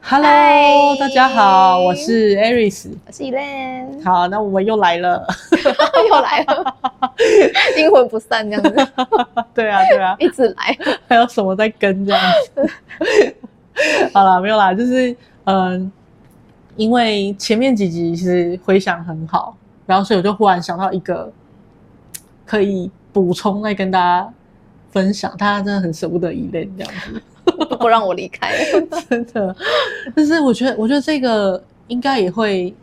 Hello，大家好，我是 Aris，我是 Elaine。好，那我们又来了，又来了，阴魂不散这样子。对啊，对啊，一直来。还有什么在跟这样子？好啦，没有啦，就是嗯，因为前面几集其实回想很好，然后所以我就忽然想到一个可以补充来跟大家分享，大家真的很舍不得 Elaine 这样子。不让我离开，真的。但是我觉得，我觉得这个应该也会，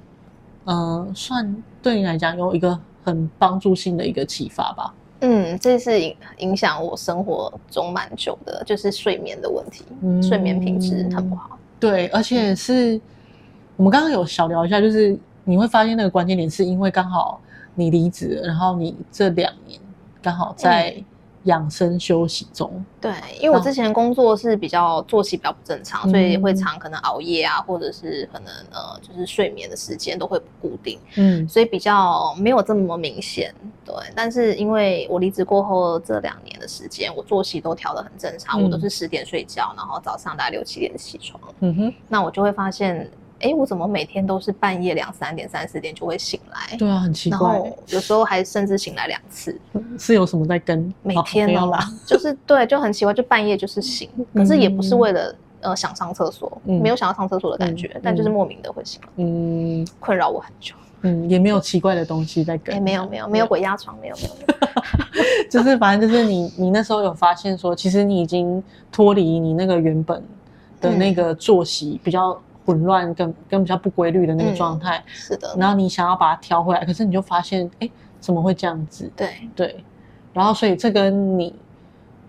嗯、呃，算对你来讲有一个很帮助性的一个启发吧。嗯，这是影影响我生活中蛮久的，就是睡眠的问题，嗯、睡眠品质很不好。对，而且是我们刚刚有小聊一下，就是你会发现那个关键点是因为刚好你离职，然后你这两年刚好在、嗯。养生休息中，对，因为我之前工作是比较作息比较不正常，所以会常可能熬夜啊，或者是可能呃，就是睡眠的时间都会不固定，嗯，所以比较没有这么明显，对。但是因为我离职过后这两年的时间，我作息都调得很正常，我都是十点睡觉，然后早上大概六七点起床，嗯哼，那我就会发现。哎，我怎么每天都是半夜两三点、三四点就会醒来？对啊，很奇怪。然后有时候还甚至醒来两次，是有什么在跟？每天呢、哦，就是对，就很奇怪，就半夜就是醒，可是也不是为了呃想上厕所，嗯、没有想要上厕所的感觉，嗯、但就是莫名的会醒。嗯，困扰我很久。嗯，也没有奇怪的东西在跟。哎，没有没有没有鬼压床，没有。没有 就是反正就是你你那时候有发现说，其实你已经脱离你那个原本的那个作息比较。混乱跟跟比较不规律的那个状态，嗯，是的。然后你想要把它调回来，可是你就发现，哎，怎么会这样子？对对。然后，所以这跟你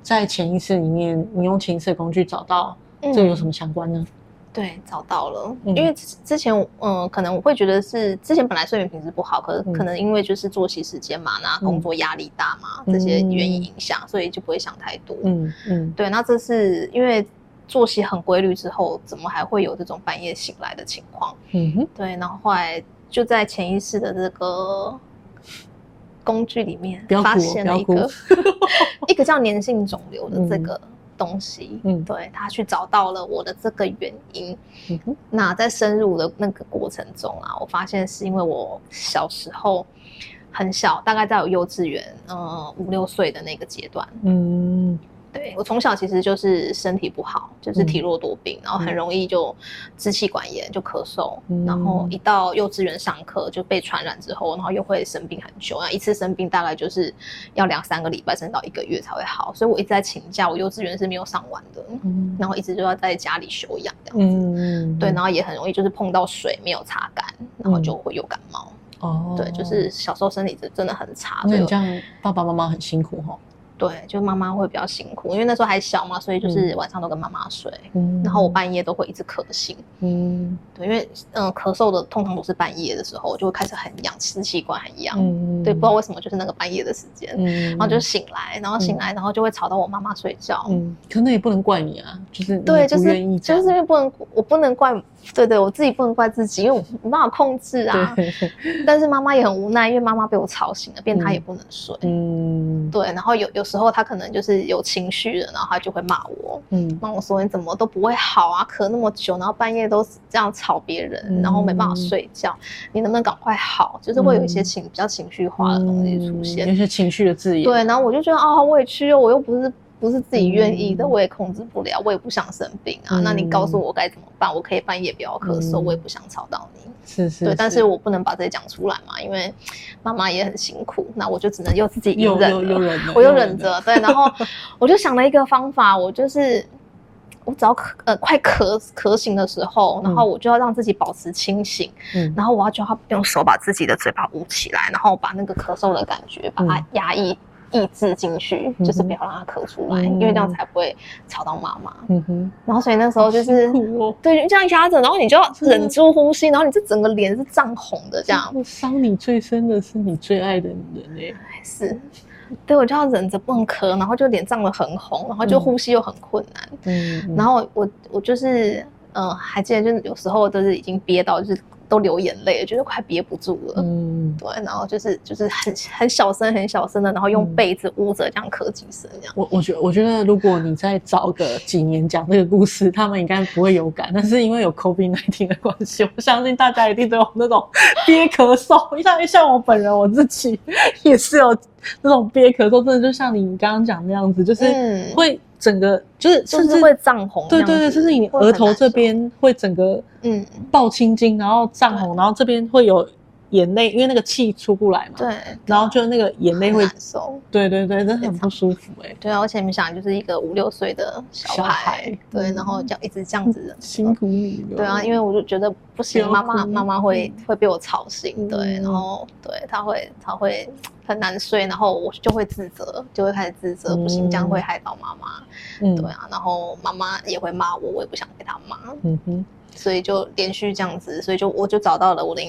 在潜意识里面，你用潜意识的工具找到，这个有什么相关呢？嗯、对，找到了。嗯、因为之前，嗯、呃，可能我会觉得是之前本来睡眠品质不好，可是可能因为就是作息时间嘛，那、嗯、工作压力大嘛，嗯、这些原因影响，所以就不会想太多。嗯嗯。对，那这是因为。作息很规律之后，怎么还会有这种半夜醒来的情况？嗯哼，对。然后后来就在潜意识的这个工具里面发现了一个 一个叫粘性肿瘤的这个东西。嗯，对，他去找到了我的这个原因。嗯哼，那在深入的那个过程中啊，我发现是因为我小时候很小，大概在我幼稚园，嗯，五六岁的那个阶段。嗯。对，我从小其实就是身体不好，就是体弱多病，嗯、然后很容易就支气管炎，就咳嗽，嗯、然后一到幼稚园上课就被传染之后，然后又会生病很久，然后一次生病大概就是要两三个礼拜，甚至到一个月才会好，所以我一直在请假，我幼稚园是没有上完的，嗯、然后一直就要在家里休养这样子，嗯、对，然后也很容易就是碰到水没有擦干，然后就会有感冒，哦、嗯，对，就是小时候身体真的很差，那你这样爸爸妈妈很辛苦哈。对，就妈妈会比较辛苦，因为那时候还小嘛，所以就是晚上都跟妈妈睡，嗯、然后我半夜都会一直咳醒。嗯，对，因为嗯咳嗽的通常都是半夜的时候，我就会开始很痒，支气管很痒。嗯，对，不知道为什么就是那个半夜的时间，嗯、然后就醒来，然后醒来，然后就会吵到我妈妈睡觉。嗯，可那也不能怪你啊，就是对，就是就是因为不能，我不能怪，对对，我自己不能怪自己，因为我没办法控制啊。但是妈妈也很无奈，因为妈妈被我吵醒了，变她也不能睡。嗯，对，然后有有。时候他可能就是有情绪了，然后他就会骂我，嗯，骂我说你怎么都不会好啊，咳那么久，然后半夜都这样吵别人，嗯、然后没办法睡觉，你能不能赶快好？就是会有一些情、嗯、比较情绪化的东西出现，有些情绪的字眼。对，然后我就觉得啊，好委屈哦，我又不是。不是自己愿意的，嗯、我也控制不了，我也不想生病啊。嗯、那你告诉我该怎么办？我可以半夜不要咳嗽，嗯、我也不想吵到你。是是，是，对，但是我不能把这些讲出来嘛，因为妈妈也很辛苦。那我就只能又自己隐忍了，我又忍着。对，然后我就想了一个方法，我就是我只要咳呃快咳咳醒的时候，然后我就要让自己保持清醒，嗯、然后我要叫他用手把自己的嘴巴捂起来，然后把那个咳嗽的感觉把它压抑。抑制进去，就是不要让它咳出来，因为这样才不会吵到妈妈。嗯哼。然后所以那时候就是，对，这样压着，然后你就要忍住呼吸，然后你这整个脸是涨红的，这样。伤你最深的是你最爱的人哎。是。对，我就要忍着不能咳，然后就脸涨得很红，然后就呼吸又很困难。嗯。然后我我就是，嗯，还记得就是有时候都是已经憋到就是都流眼泪了，觉得快憋不住了。嗯。对，然后就是就是很很小声很小声的，然后用被子捂着这样咳几声这样。我我觉得我觉得如果你再早个几年讲这个故事，他们应该不会有感，但是因为有 COVID nineteen 的关系，我相信大家一定都有那种 憋咳嗽，像像我本人我自己 也是有那种憋咳嗽，真的就像你刚刚讲那样子，就是会。整个就是甚至会涨红，对对对，甚至你额头这边会整个嗯。爆青筋，然后涨红，然后这边会有眼泪，因为那个气出不来嘛。对，然后就那个眼泪会难受。对对对，真的很不舒服哎。对啊，而且你想，就是一个五六岁的小孩，对，然后这样一直这样子，辛苦你了。对啊，因为我就觉得不行，妈妈妈妈会会被我吵醒，对，然后对他会他会。很难睡，然后我就会自责，就会开始自责，不行，这样会害到妈妈。嗯，对啊，然后妈妈也会骂我，我也不想给她骂。嗯哼，所以就连续这样子，所以就我就找到了我的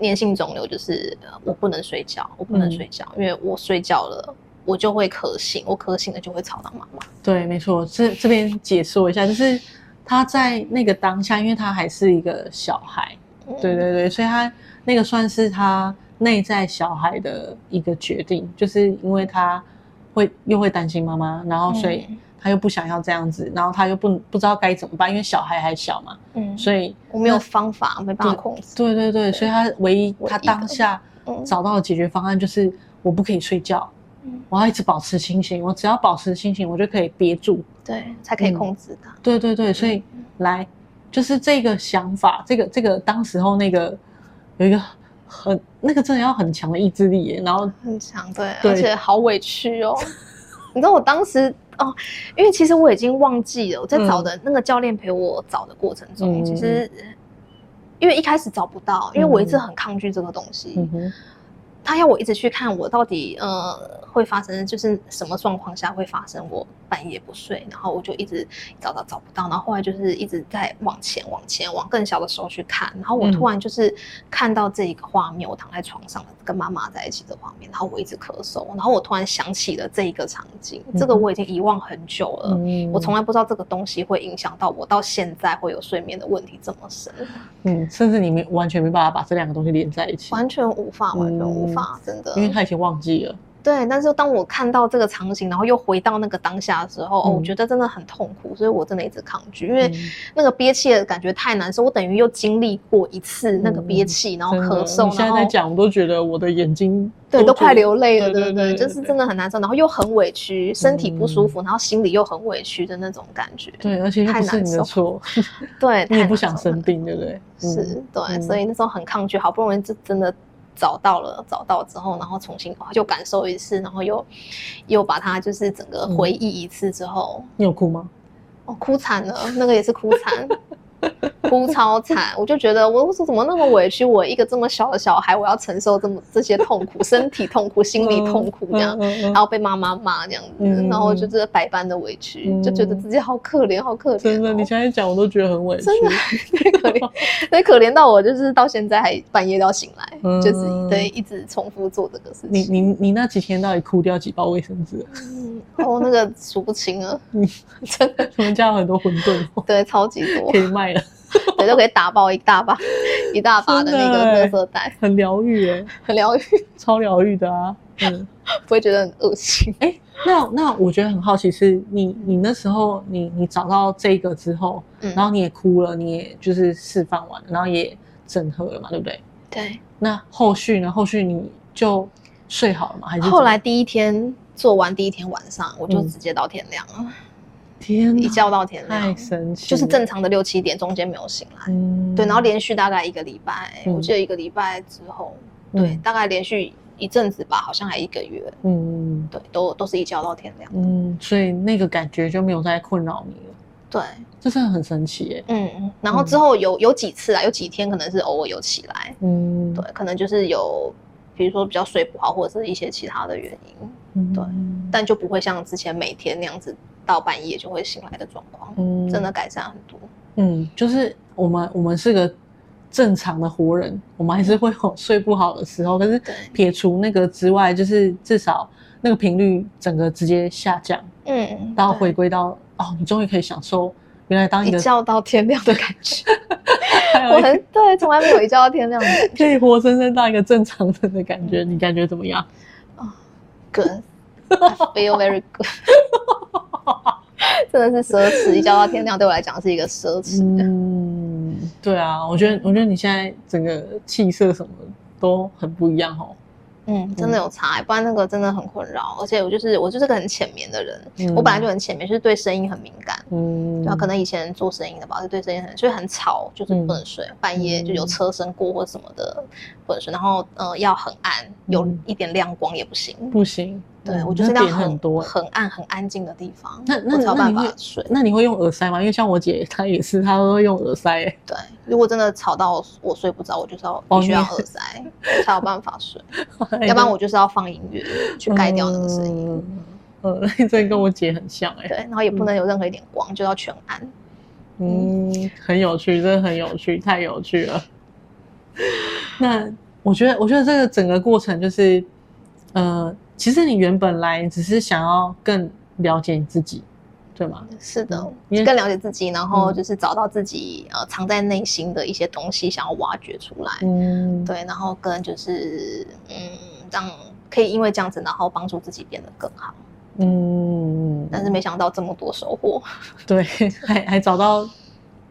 粘性肿瘤，就是我不能睡觉，我不能睡觉，嗯、因为我睡觉了，我就会咳醒，我咳醒了就会吵到妈妈。对，没错，这这边解说一下，就是他在那个当下，因为他还是一个小孩，嗯、对对对，所以他那个算是他。内在小孩的一个决定，就是因为他会又会担心妈妈，然后所以他又不想要这样子，然后他又不不知道该怎么办，因为小孩还小嘛，嗯，所以我没有方法，没办法控制。对对对，所以他唯一他当下找到的解决方案就是我不可以睡觉，我要一直保持清醒，我只要保持清醒，我就可以憋住，对，才可以控制他。对对对，所以来就是这个想法，这个这个当时候那个有一个。很那个真的要很强的意志力耶，然后很强，对，对而且好委屈哦。你知道我当时哦，因为其实我已经忘记了我在找的那个教练陪我找的过程中，嗯、其实因为一开始找不到，因为我一直很抗拒这个东西。他要我一直去看我到底呃会发生就是什么状况下会发生我半夜不睡，然后我就一直找到找不到，然后后来就是一直在往前往前往更小的时候去看，然后我突然就是看到这一个画面，我躺在床上跟妈妈在一起的画面，然后我一直咳嗽，然后我突然想起了这一个场景，这个我已经遗忘很久了，我从来不知道这个东西会影响到我到现在会有睡眠的问题这么深，嗯，甚至你没完全没办法把这两个东西连在一起，完全无法，完全无法。真的，因为他已经忘记了。对，但是当我看到这个场景，然后又回到那个当下的时候，嗯、哦，我觉得真的很痛苦，所以我真的一直抗拒，因为那个憋气的感觉太难受。我等于又经历过一次那个憋气，嗯、然后咳嗽。你现在在讲，我都觉得我的眼睛对都快流泪了，对对对，就是真的很难受，然后又很委屈，身体不舒服，嗯、然后心里又很委屈的那种感觉。对，而且又不是你的错，对，你也不想生病，对不对？是，对，嗯、所以那时候很抗拒，好不容易就真的。找到了，找到之后，然后重新就感受一次，然后又又把它就是整个回忆一次之后，嗯、你有哭吗？哦，哭惨了，那个也是哭惨。哭超惨，我就觉得我我说怎么那么委屈，我一个这么小的小孩，我要承受这么这些痛苦，身体痛苦，心理痛苦这样，然后被妈妈骂这样子，然后就是百般的委屈，就觉得自己好可怜，好可怜。真的，你现在讲我都觉得很委屈，真的太可怜，所以可怜到我就是到现在还半夜都要醒来，就是对一直重复做这个事情。你你你那几天到底哭掉几包卫生纸？嗯，哦，那个数不清了，真的，我们家有很多馄饨，对，超级多，可以卖了。对，都可以打包一大把，一大把的那个垃圾袋，很疗愈哎，很疗愈，超疗愈的啊，嗯，不会觉得很恶心。哎、欸，那那我觉得很好奇是，你你那时候你你找到这个之后，嗯、然后你也哭了，你也就是释放完了，然后也整合了嘛，对不对？对。那后续呢？后续你就睡好了吗？还是后来第一天做完第一天晚上，我就直接到天亮了。嗯天，一觉到天亮，太神奇，就是正常的六七点，中间没有醒来。嗯，对，然后连续大概一个礼拜，我记得一个礼拜之后，对，大概连续一阵子吧，好像还一个月。嗯，对，都都是一觉到天亮。嗯，所以那个感觉就没有再困扰你了。对，这真的很神奇耶。嗯，然后之后有有几次啊，有几天可能是偶尔有起来。嗯，对，可能就是有，比如说比较睡不好，或者是一些其他的原因。嗯，对，但就不会像之前每天那样子。到半夜就会醒来的状况，嗯，真的改善很多。嗯，就是我们我们是个正常的活人，我们还是会有睡不好的时候，可是撇除那个之外，就是至少那个频率整个直接下降，嗯，然后回归到哦，你终于可以享受原来当一个一觉到天亮的感觉。我很对，从来没有一觉到天亮的，可 以活生生当一个正常人的感觉，你感觉怎么样？啊，good，I feel very good。真的是奢侈，一觉到天亮对我来讲是一个奢侈。嗯，对啊，我觉得，我觉得你现在整个气色什么都很不一样哦。嗯，真的有差，不然那个真的很困扰。而且我就是我就是个很浅眠的人，嗯、我本来就很浅眠，就是对声音很敏感。嗯，然后可能以前做声音的吧，就对声音很，所以很吵，就是不能睡，嗯、半夜就有车声过或什么的不能睡。然后呃，要很暗，有一点亮光也不行，不行。对，我就是要很多很暗很安静的地方，那那才有办法睡。那你会用耳塞吗？因为像我姐她也是，她都会用耳塞。对，如果真的吵到我睡不着，我就是要必须要耳塞，才有办法睡。要不然我就是要放音乐去盖掉那个声音。呃，那 这跟我姐很像哎。对，然后也不能有任何一点光，就要全暗。嗯，很有趣，真的很有趣，太有趣了。那我觉得，我觉得这个整个过程就是，呃。其实你原本来只是想要更了解你自己，对吗？是的，你更了解自己，然后就是找到自己呃藏在内心的一些东西，想要挖掘出来。嗯，对，然后跟就是嗯，让可以因为这样子，然后帮助自己变得更好。嗯，但是没想到这么多收获。对，还还找到。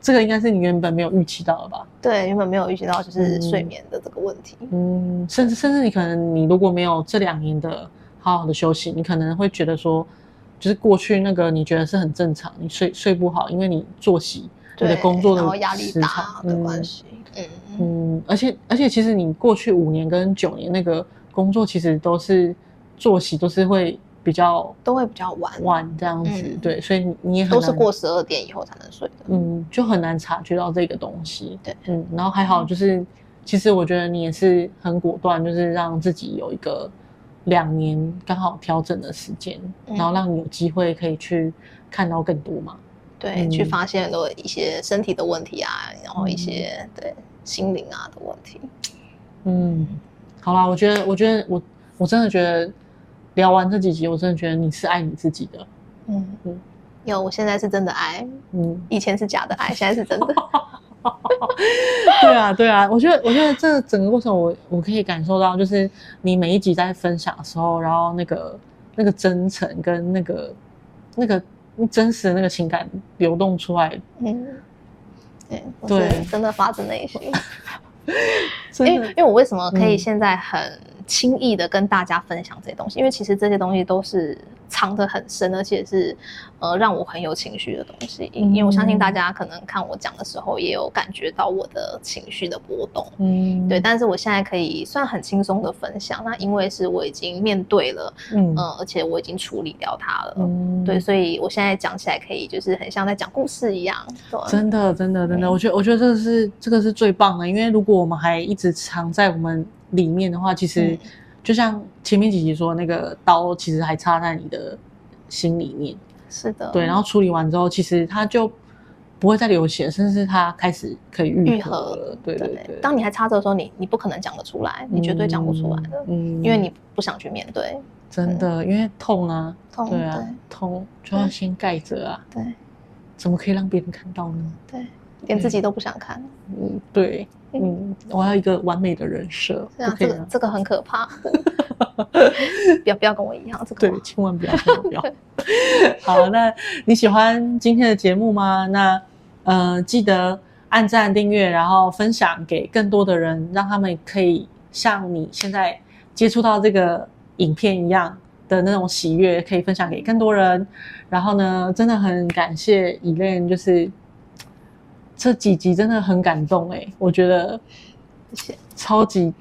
这个应该是你原本没有预期到的吧？对，原本没有预期到就是睡眠的这个问题。嗯，甚至甚至你可能你如果没有这两年的好好的休息，你可能会觉得说，就是过去那个你觉得是很正常，你睡睡不好，因为你作息、你的工作的压力大的关系。嗯嗯，而且而且其实你过去五年跟九年那个工作，其实都是作息都是会。比较都会比较晚。晚这样子，嗯、对，所以你也很都是过十二点以后才能睡的，嗯，就很难察觉到这个东西，对，嗯，然后还好就是，嗯、其实我觉得你也是很果断，就是让自己有一个两年刚好调整的时间，嗯、然后让你有机会可以去看到更多嘛，对，嗯、去发现很多一些身体的问题啊，然后一些、嗯、对心灵啊的问题，嗯，好啦，我觉得，我觉得我我真的觉得。聊完这几集，我真的觉得你是爱你自己的。嗯嗯，有，我现在是真的爱。嗯，以前是假的爱，现在是真的。对啊，对啊，我觉得，我觉得这整个过程我，我我可以感受到，就是你每一集在分享的时候，然后那个那个真诚跟那个那个真实的那个情感流动出来。嗯，对对，真的发自内心。因为，因为我为什么可以现在很。轻易的跟大家分享这些东西，因为其实这些东西都是藏得很深，而且是呃让我很有情绪的东西。因为我相信大家可能看我讲的时候，也有感觉到我的情绪的波动。嗯，对。但是我现在可以算很轻松的分享，那因为是我已经面对了，嗯、呃，而且我已经处理掉它了。嗯，对，所以我现在讲起来可以就是很像在讲故事一样。对，真的，真的，真的，我觉得，我觉得这个是这个是最棒的，因为如果我们还一直藏在我们。里面的话，其实就像前面几集说，那个刀其实还插在你的心里面。是的，对。然后处理完之后，其实它就不会再流血，甚至它开始可以愈合了。对对对。当你还插着的时候，你你不可能讲得出来，你绝对讲不出来的。嗯，因为你不想去面对。真的，因为痛啊，痛，对啊，痛就要先盖着啊。对。怎么可以让别人看到呢？对，连自己都不想看。嗯，对。嗯，我要一个完美的人设，这样这个这个很可怕，不要不要跟我一样，这个对，千万不要不要。好，那你喜欢今天的节目吗？那呃，记得按赞、订阅，然后分享给更多的人，让他们可以像你现在接触到这个影片一样的那种喜悦，可以分享给更多人。然后呢，真的很感谢 Elaine，就是。这几集真的很感动哎，我觉得超级，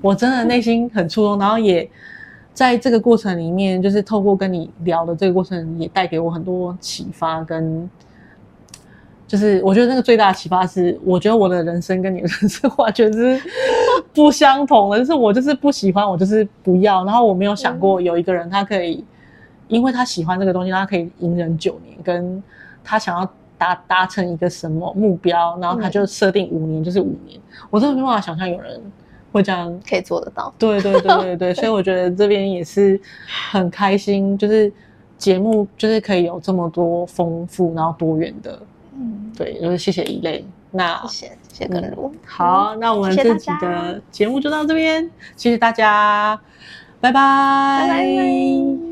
我真的内心很触动，然后也在这个过程里面，就是透过跟你聊的这个过程，也带给我很多启发跟，就是我觉得那个最大的启发是，我觉得我的人生跟你的人生完全是 不相同的，就是我就是不喜欢，我就是不要，然后我没有想过有一个人他可以，因为他喜欢这个东西，他可以隐忍九年，跟他想要。达达成一个什么目标，然后他就设定五年，就是五年。嗯、我真的没办法想象有人会这样可以做得到。对对对对对，所以我觉得这边也是很开心，就是节目就是可以有这么多丰富然后多元的。嗯，对，就是谢谢 Elaine。那谢谢谢谢根如、嗯。好，那我们这集的节目就到这边，谢谢大家，拜拜。拜拜。